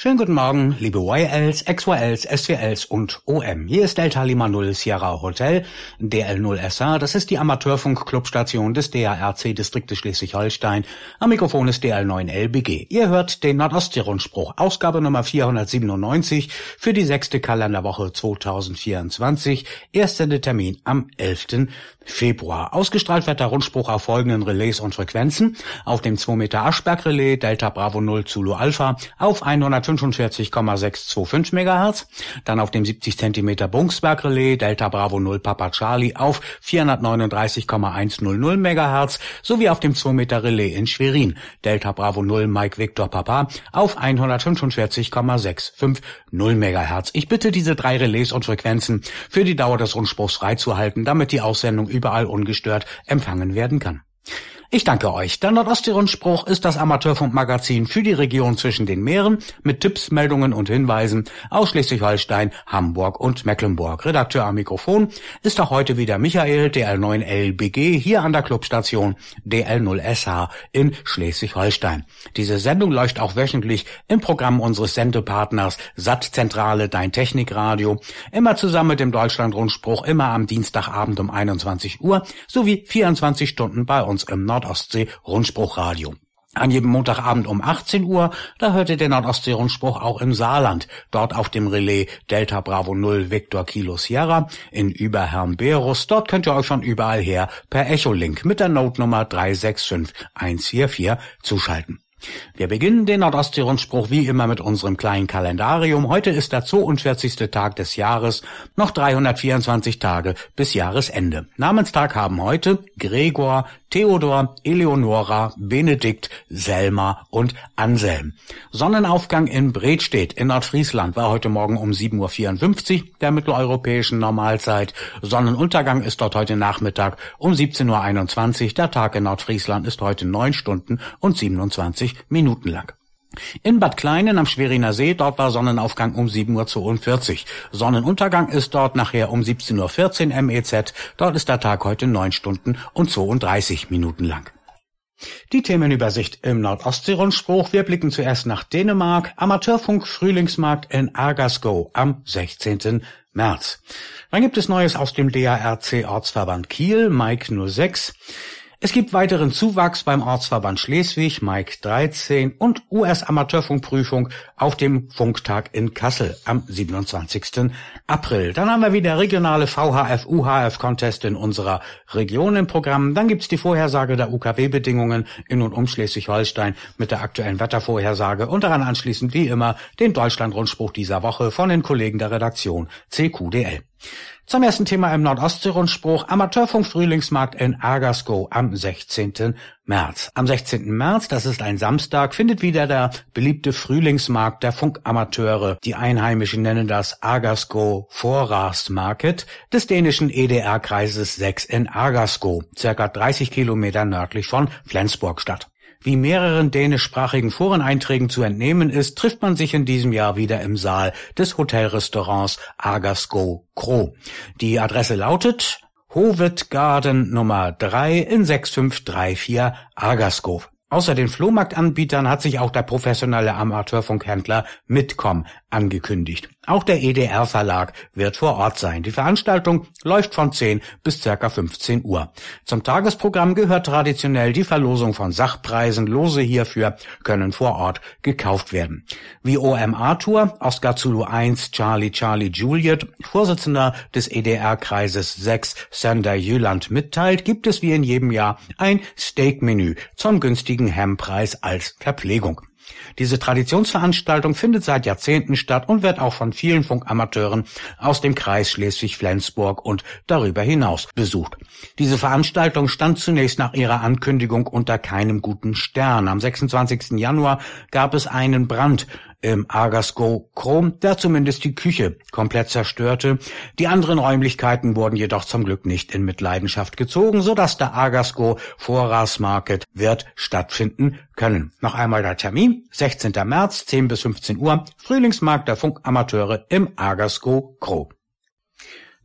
Schönen guten Morgen, liebe YLs, XYLs, SWLs und OM. Hier ist Delta Lima 0 Sierra Hotel, DL0 SA. Das ist die Amateurfunk-Clubstation des DARC-Distriktes Schleswig-Holstein. Am Mikrofon ist DL9 LBG. Ihr hört den Nordostsee-Rundspruch, Ausgabe Nummer 497 für die sechste Kalenderwoche 2024. Erster Termin am 11. Februar. Ausgestrahlt wird der Rundspruch auf folgenden Relais und Frequenzen. Auf dem 2 Meter Aschberg-Relais Delta Bravo 0 Zulu Alpha auf 145,625 MHz. Dann auf dem 70 cm Bungsberg-Relais Delta Bravo 0 Papa Charlie auf 439,100 MHz sowie auf dem 2 Meter Relais in Schwerin Delta Bravo 0 Mike Victor Papa auf 145,650 MHz. Ich bitte diese drei Relais und Frequenzen für die Dauer des Rundspruchs freizuhalten, damit die Aussendung überall ungestört empfangen werden kann. Ich danke euch. Der Nordostsee-Rundspruch ist das Amateurfunkmagazin für die Region zwischen den Meeren mit Tipps, Meldungen und Hinweisen aus Schleswig-Holstein, Hamburg und Mecklenburg. Redakteur am Mikrofon ist auch heute wieder Michael, DL9LBG, hier an der Clubstation DL0SH in Schleswig-Holstein. Diese Sendung läuft auch wöchentlich im Programm unseres Sendepartners Sattzentrale Dein Technikradio, immer zusammen mit dem Deutschlandrundspruch, immer am Dienstagabend um 21 Uhr sowie 24 Stunden bei uns im Nord Nordostsee Rundspruchradio. An jedem Montagabend um 18 Uhr, da hört ihr den Nordostsee-Rundspruch auch im Saarland, dort auf dem Relais Delta Bravo 0 Victor Kilo Sierra in Überherrn-Berus. Dort könnt ihr euch schon überall her per Echolink mit der Notenummer 365144 zuschalten. Wir beginnen den Nordostsee-Rundspruch wie immer mit unserem kleinen Kalendarium. Heute ist der 42. Tag des Jahres, noch 324 Tage bis Jahresende. Namenstag haben heute Gregor, Theodor, Eleonora, Benedikt, Selma und Anselm. Sonnenaufgang in Bredstedt in Nordfriesland war heute Morgen um 7.54 Uhr der mitteleuropäischen Normalzeit. Sonnenuntergang ist dort heute Nachmittag um 17.21 Uhr. Der Tag in Nordfriesland ist heute 9 Stunden und 27 Minuten lang. In Bad Kleinen am Schweriner See, dort war Sonnenaufgang um 7.42 Uhr. Sonnenuntergang ist dort nachher um 17.14 Uhr MEZ. Dort ist der Tag heute 9 Stunden und 32 Minuten lang. Die Themenübersicht im Nordostsee-Rundspruch. Wir blicken zuerst nach Dänemark. Amateurfunk Frühlingsmarkt in Argasgo am 16. März. Dann gibt es Neues aus dem DARC Ortsverband Kiel, Mike 06. Es gibt weiteren Zuwachs beim Ortsverband Schleswig, Mike 13 und US-Amateurfunkprüfung auf dem Funktag in Kassel am 27. April. Dann haben wir wieder regionale VHF-UHF-Contest in unserer Region im Programm. Dann gibt's die Vorhersage der UKW-Bedingungen in und um Schleswig-Holstein mit der aktuellen Wettervorhersage und daran anschließend wie immer den Deutschland-Rundspruch dieser Woche von den Kollegen der Redaktion CQDL. Zum ersten Thema im Nordostsee-Rundspruch Amateurfunk Frühlingsmarkt in Argasco am 16. März. Am 16. März, das ist ein Samstag, findet wieder der beliebte Frühlingsmarkt der Funkamateure. Die Einheimischen nennen das Argasco Vorratsmarket des dänischen EDR-Kreises 6 in Argasco, circa 30 Kilometer nördlich von Flensburg statt. Wie mehreren dänischsprachigen Foreneinträgen zu entnehmen ist, trifft man sich in diesem Jahr wieder im Saal des Hotelrestaurants Agasco Kro. Die Adresse lautet Hovet Garden Nummer 3 in 6534 Agasco. Außer den Flohmarktanbietern hat sich auch der professionelle Amateurfunkhändler Mitkom angekündigt. Auch der EDR Verlag wird vor Ort sein. Die Veranstaltung läuft von 10 bis circa 15 Uhr. Zum Tagesprogramm gehört traditionell die Verlosung von Sachpreisen. Lose hierfür können vor Ort gekauft werden. Wie OMA Tour, Oscar Zulu 1, Charlie Charlie Juliet, Vorsitzender des EDR-Kreises 6, Sander Jüland mitteilt, gibt es wie in jedem Jahr ein Steak-Menü zum günstigen Hemmpreis als Verpflegung. Diese Traditionsveranstaltung findet seit Jahrzehnten statt und wird auch von vielen Funkamateuren aus dem Kreis Schleswig-Flensburg und darüber hinaus besucht. Diese Veranstaltung stand zunächst nach ihrer Ankündigung unter keinem guten Stern. Am 26. Januar gab es einen Brand im Argasco Chrom, der zumindest die Küche komplett zerstörte. Die anderen Räumlichkeiten wurden jedoch zum Glück nicht in Mitleidenschaft gezogen, sodass der Argasco Vorratsmarket wird stattfinden können. Noch einmal der Termin, 16. März, 10 bis 15 Uhr, Frühlingsmarkt der Funkamateure im Argasco Chrom.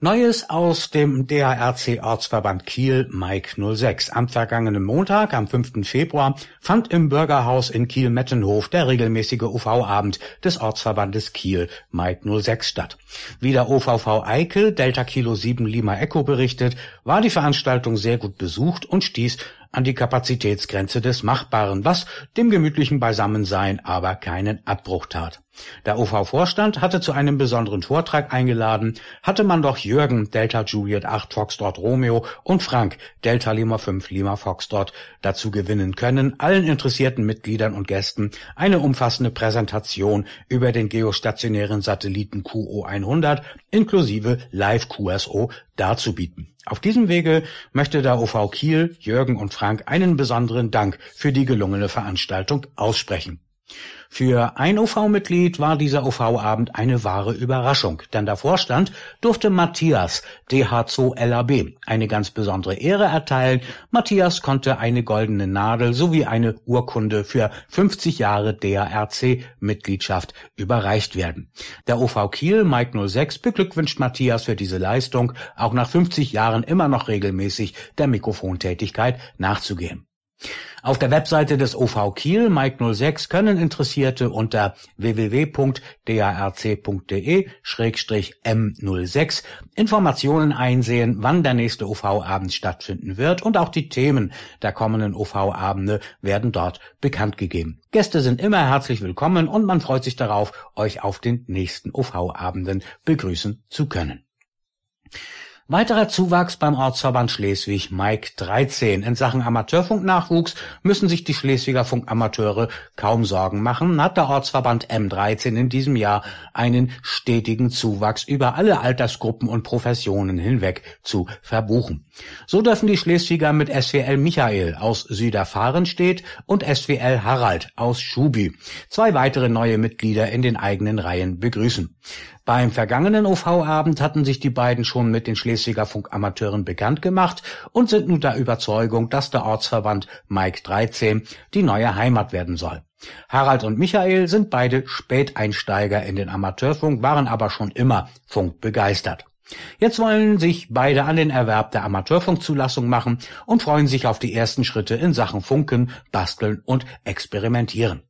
Neues aus dem DARC-Ortsverband Kiel, Mike 06. Am vergangenen Montag, am 5. Februar, fand im Bürgerhaus in Kiel-Mettenhof der regelmäßige UV-Abend des Ortsverbandes Kiel, Mike 06 statt. Wie der OVV Eickel, Delta Kilo 7 Lima Echo berichtet, war die Veranstaltung sehr gut besucht und stieß an die Kapazitätsgrenze des Machbaren, was dem gemütlichen Beisammensein aber keinen Abbruch tat. Der OV-Vorstand hatte zu einem besonderen Vortrag eingeladen, hatte man doch Jürgen Delta Juliet 8 Foxtrot Romeo und Frank Delta Lima 5 Lima Foxtrot dazu gewinnen können, allen interessierten Mitgliedern und Gästen eine umfassende Präsentation über den geostationären Satelliten QO 100 inklusive Live QSO darzubieten. Auf diesem Wege möchte der OV Kiel, Jürgen und Frank einen besonderen Dank für die gelungene Veranstaltung aussprechen. Für ein OV-Mitglied war dieser OV-Abend eine wahre Überraschung, denn der Vorstand durfte Matthias DH2 LAB eine ganz besondere Ehre erteilen. Matthias konnte eine goldene Nadel sowie eine Urkunde für 50 Jahre DARC-Mitgliedschaft überreicht werden. Der OV Kiel Mike 06 beglückwünscht Matthias für diese Leistung, auch nach 50 Jahren immer noch regelmäßig der Mikrofontätigkeit nachzugehen. Auf der Webseite des OV Kiel Mike 06 können Interessierte unter www.darc.de-m06 Informationen einsehen, wann der nächste OV-Abend stattfinden wird und auch die Themen der kommenden OV-Abende werden dort bekannt gegeben. Gäste sind immer herzlich willkommen und man freut sich darauf, euch auf den nächsten OV-Abenden begrüßen zu können. Weiterer Zuwachs beim Ortsverband Schleswig Mike 13. In Sachen Amateurfunknachwuchs müssen sich die Schleswiger Funkamateure kaum Sorgen machen, hat der Ortsverband M13 in diesem Jahr einen stetigen Zuwachs über alle Altersgruppen und Professionen hinweg zu verbuchen. So dürfen die Schleswiger mit SWL Michael aus Süderfahrenstedt und SWL Harald aus Schubi zwei weitere neue Mitglieder in den eigenen Reihen begrüßen. Beim vergangenen OV-Abend hatten sich die beiden schon mit den Schleswiger Funkamateuren bekannt gemacht und sind nun der Überzeugung, dass der Ortsverband Mike 13 die neue Heimat werden soll. Harald und Michael sind beide Späteinsteiger in den Amateurfunk, waren aber schon immer funkbegeistert. Jetzt wollen sich beide an den Erwerb der Amateurfunkzulassung machen und freuen sich auf die ersten Schritte in Sachen Funken, Basteln und Experimentieren.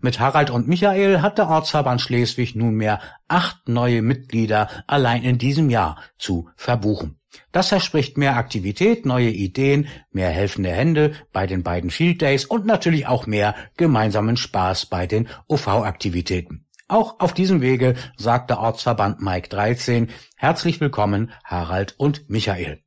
Mit Harald und Michael hat der Ortsverband Schleswig nunmehr acht neue Mitglieder allein in diesem Jahr zu verbuchen. Das verspricht mehr Aktivität, neue Ideen, mehr helfende Hände bei den beiden Field Days und natürlich auch mehr gemeinsamen Spaß bei den OV-Aktivitäten. Auch auf diesem Wege sagt der Ortsverband Mike 13 herzlich willkommen Harald und Michael.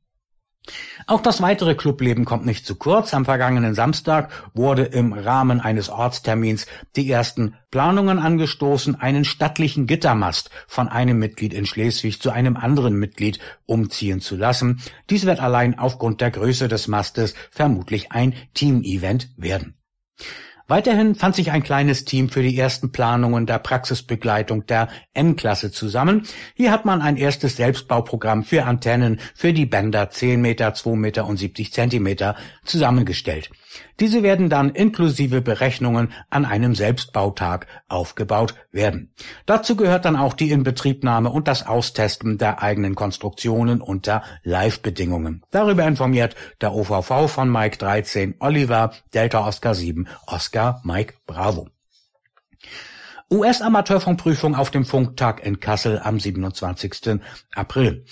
Auch das weitere Clubleben kommt nicht zu kurz. Am vergangenen Samstag wurde im Rahmen eines Ortstermins die ersten Planungen angestoßen, einen stattlichen Gittermast von einem Mitglied in Schleswig zu einem anderen Mitglied umziehen zu lassen. Dies wird allein aufgrund der Größe des Mastes vermutlich ein Team-Event werden. Weiterhin fand sich ein kleines Team für die ersten Planungen der Praxisbegleitung der M-Klasse zusammen. Hier hat man ein erstes Selbstbauprogramm für Antennen für die Bänder 10 Meter, 2 Meter und 70 Zentimeter zusammengestellt. Diese werden dann inklusive Berechnungen an einem Selbstbautag aufgebaut werden. Dazu gehört dann auch die Inbetriebnahme und das Austesten der eigenen Konstruktionen unter Live-Bedingungen. Darüber informiert der OVV von Mike 13 Oliver Delta Oscar 7 Oscar Mike Bravo. US-Amateurfunkprüfung auf dem Funktag in Kassel am 27. April.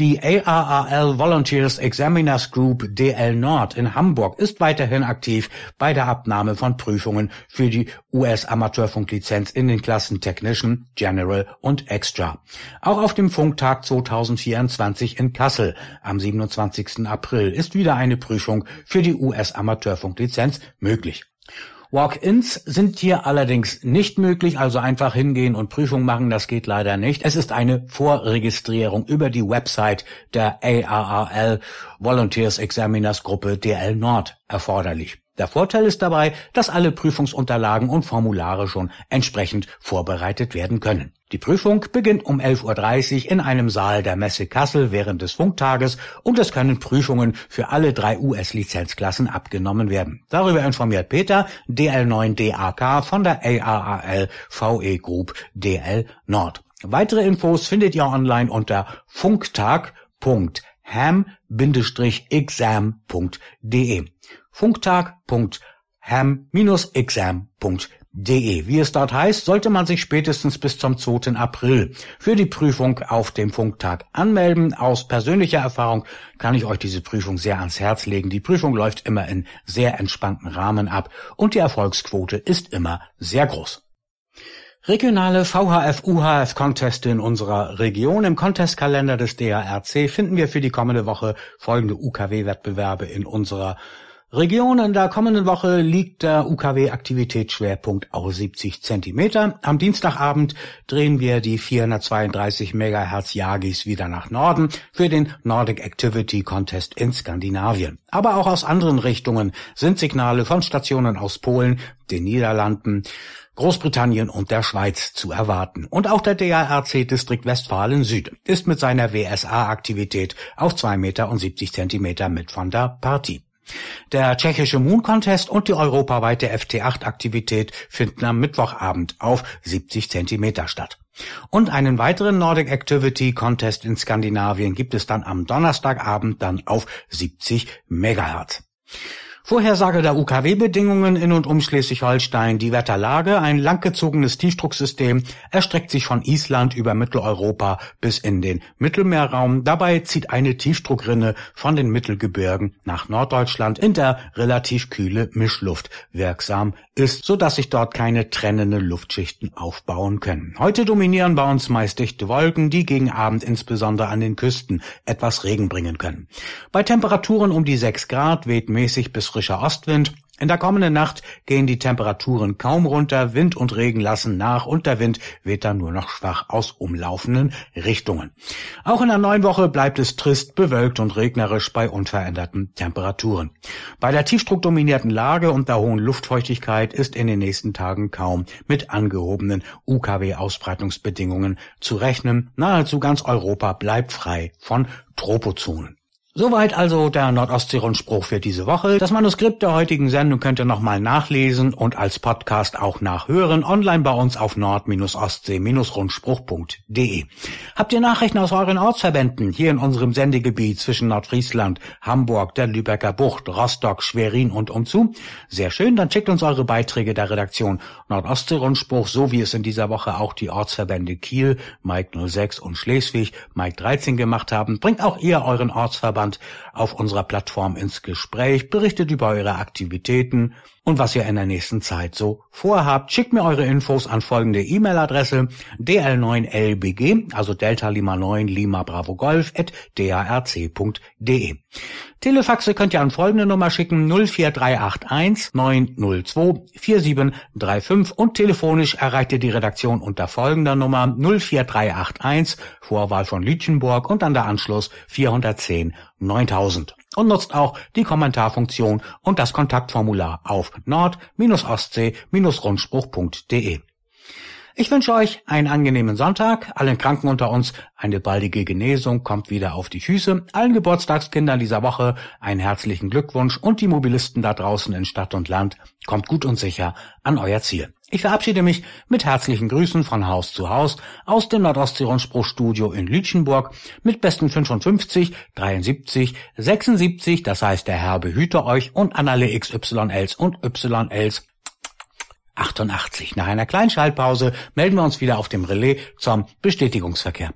Die ARRL Volunteers Examiners Group DL Nord in Hamburg ist weiterhin aktiv bei der Abnahme von Prüfungen für die US-Amateurfunklizenz in den Klassen Technician, General und Extra. Auch auf dem Funktag 2024 in Kassel am 27. April ist wieder eine Prüfung für die US-Amateurfunklizenz möglich. Walk-ins sind hier allerdings nicht möglich, also einfach hingehen und Prüfung machen, das geht leider nicht. Es ist eine Vorregistrierung über die Website der ARRL Volunteers Examiners Gruppe DL Nord erforderlich. Der Vorteil ist dabei, dass alle Prüfungsunterlagen und Formulare schon entsprechend vorbereitet werden können. Die Prüfung beginnt um 11.30 Uhr in einem Saal der Messe Kassel während des Funktages und es können Prüfungen für alle drei US-Lizenzklassen abgenommen werden. Darüber informiert Peter, DL9 DAK von der ARAL VE Group DL Nord. Weitere Infos findet ihr online unter funktag.ham-exam.de. Funktag.ham-exam.de De. Wie es dort heißt, sollte man sich spätestens bis zum 2. April für die Prüfung auf dem Funktag anmelden. Aus persönlicher Erfahrung kann ich euch diese Prüfung sehr ans Herz legen. Die Prüfung läuft immer in sehr entspannten Rahmen ab und die Erfolgsquote ist immer sehr groß. Regionale VHF-UHF-Conteste in unserer Region. Im Contestkalender des DARC finden wir für die kommende Woche folgende UKW-Wettbewerbe in unserer Region in der kommenden Woche liegt der UKW-Aktivitätsschwerpunkt auf 70 Zentimeter. Am Dienstagabend drehen wir die 432 Megahertz Yagis wieder nach Norden für den Nordic Activity Contest in Skandinavien. Aber auch aus anderen Richtungen sind Signale von Stationen aus Polen, den Niederlanden, Großbritannien und der Schweiz zu erwarten. Und auch der DARC Distrikt Westfalen Süd ist mit seiner WSA-Aktivität auf 2,70 Meter mit von der Partie. Der tschechische Moon Contest und die europaweite FT8-Aktivität finden am Mittwochabend auf 70 Zentimeter statt. Und einen weiteren Nordic Activity Contest in Skandinavien gibt es dann am Donnerstagabend dann auf 70 Megahertz. Vorhersage der UKW-Bedingungen in und um Schleswig-Holstein. Die Wetterlage, ein langgezogenes Tiefdrucksystem, erstreckt sich von Island über Mitteleuropa bis in den Mittelmeerraum. Dabei zieht eine Tiefdruckrinne von den Mittelgebirgen nach Norddeutschland, in der relativ kühle Mischluft wirksam ist, so dass sich dort keine trennende Luftschichten aufbauen können. Heute dominieren bei uns meist dichte Wolken, die gegen Abend insbesondere an den Küsten etwas Regen bringen können. Bei Temperaturen um die 6 Grad weht mäßig bis frischer Ostwind. In der kommenden Nacht gehen die Temperaturen kaum runter, Wind und Regen lassen nach und der Wind weht dann nur noch schwach aus umlaufenden Richtungen. Auch in der neuen Woche bleibt es trist, bewölkt und regnerisch bei unveränderten Temperaturen. Bei der tiefdruckdominierten Lage und der hohen Luftfeuchtigkeit ist in den nächsten Tagen kaum mit angehobenen UKW-Ausbreitungsbedingungen zu rechnen. Nahezu ganz Europa bleibt frei von Tropozonen. Soweit also der Nordostsee-Rundspruch für diese Woche. Das Manuskript der heutigen Sendung könnt ihr nochmal nachlesen und als Podcast auch nachhören, online bei uns auf nord-ostsee-rundspruch.de. Habt ihr Nachrichten aus euren Ortsverbänden hier in unserem Sendegebiet zwischen Nordfriesland, Hamburg, der Lübecker Bucht, Rostock, Schwerin und umzu? Sehr schön, dann schickt uns eure Beiträge der Redaktion Nordostsee-Rundspruch, so wie es in dieser Woche auch die Ortsverbände Kiel, Mike 06 und Schleswig, Mike 13 gemacht haben. Bringt auch ihr euren Ortsverband Vorstand auf unserer Plattform ins Gespräch, berichtet über eure Aktivitäten und was ihr in der nächsten Zeit so vorhabt. Schickt mir eure Infos an folgende E-Mail-Adresse dl9lbg, also Delta Lima 9 Lima Bravo Golf at darc.de. Telefaxe könnt ihr an folgende Nummer schicken 04381 902 4735 und telefonisch erreicht ihr die Redaktion unter folgender Nummer 04381 Vorwahl von Lütchenburg und dann der Anschluss 410 9000 und nutzt auch die Kommentarfunktion und das Kontaktformular auf nord-ostsee-rundspruch.de. Ich wünsche euch einen angenehmen Sonntag, allen Kranken unter uns eine baldige Genesung, kommt wieder auf die Füße, allen Geburtstagskindern dieser Woche einen herzlichen Glückwunsch. Und die Mobilisten da draußen in Stadt und Land, kommt gut und sicher an euer Ziel. Ich verabschiede mich mit herzlichen Grüßen von Haus zu Haus aus dem Nordostsee-Rundspruch-Studio in Lütchenburg mit besten 55, 73, 76, das heißt der Herr behüte euch und an alle XYLs und YLs 88. Nach einer kleinen Schaltpause melden wir uns wieder auf dem Relais zum Bestätigungsverkehr.